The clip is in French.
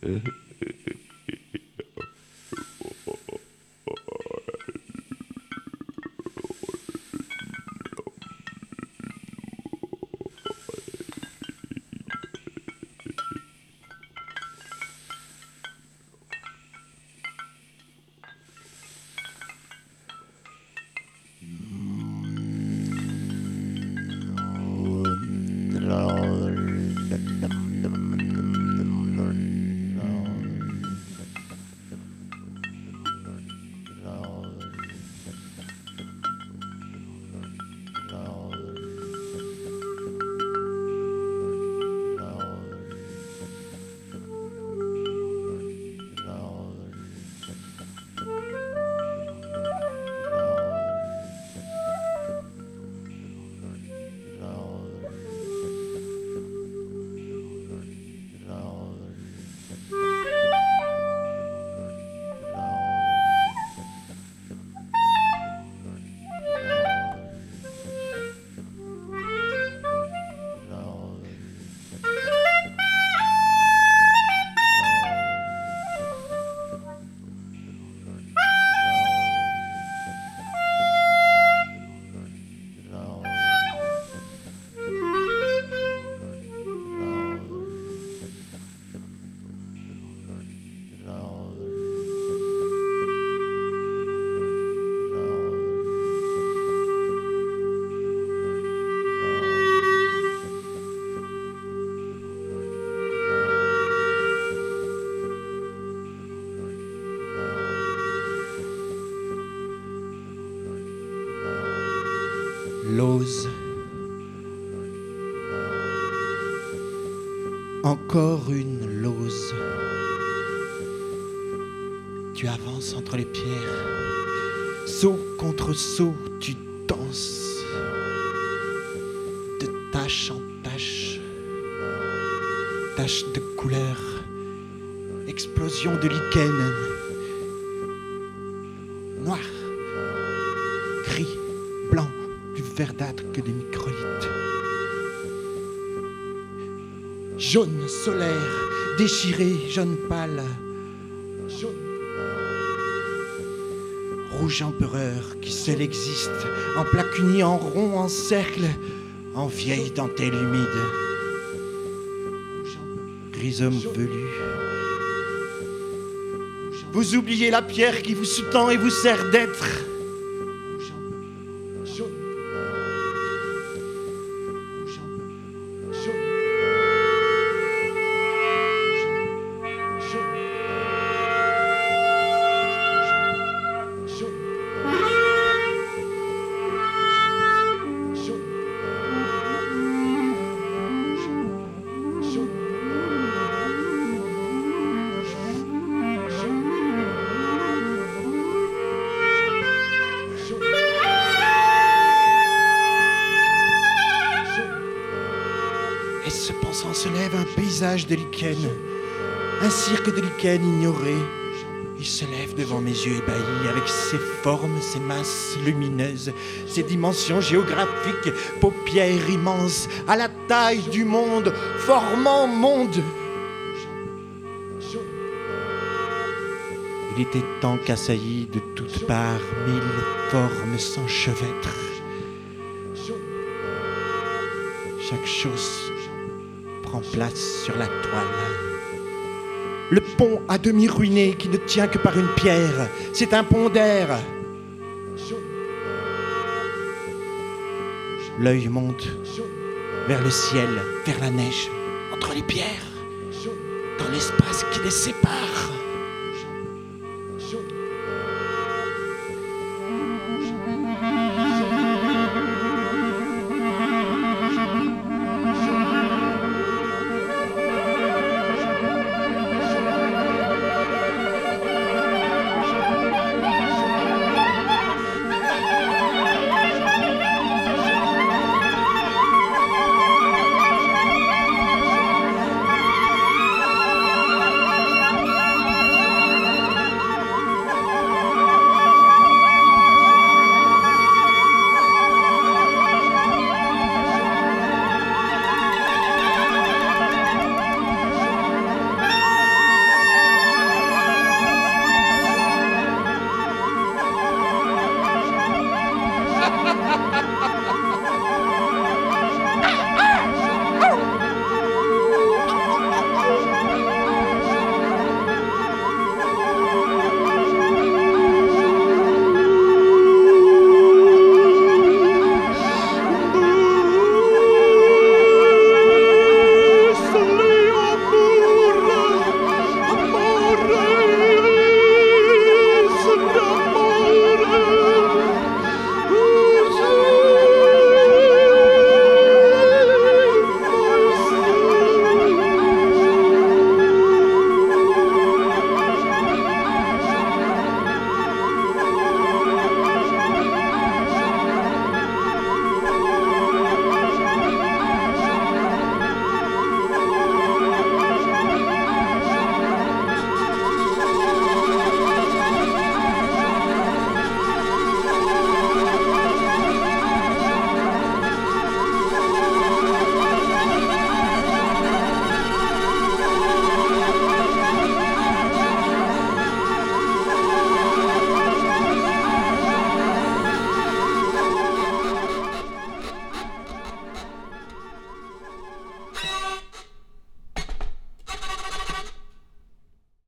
No. Encore une lose. Tu avances entre les pierres. Saut contre saut, tu danses. De tache en tache. Tache de couleur. Explosion de lichen. Noir. Gris. Blanc. Plus verdâtre que des microlithes. Jaune solaire, déchiré, jaune pâle. Jaune. Rouge empereur qui seul existe, en plaque unie, en rond, en cercle, en vieille dentelle humide. Rhizome velu. Vous oubliez la pierre qui vous sous-tend et vous sert d'être. Se lève un paysage de lichen, un cirque de lichen ignoré. Il se lève devant mes yeux ébahis avec ses formes, ses masses lumineuses, ses dimensions géographiques, paupières immenses, à la taille du monde, formant monde. Il était temps qu'assaillis de toutes parts mille formes s'enchevêtrent. Chaque chose prend place sur la toile. Le pont à demi ruiné qui ne tient que par une pierre, c'est un pont d'air. L'œil monte vers le ciel, vers la neige, entre les pierres, dans l'espace qui les sépare.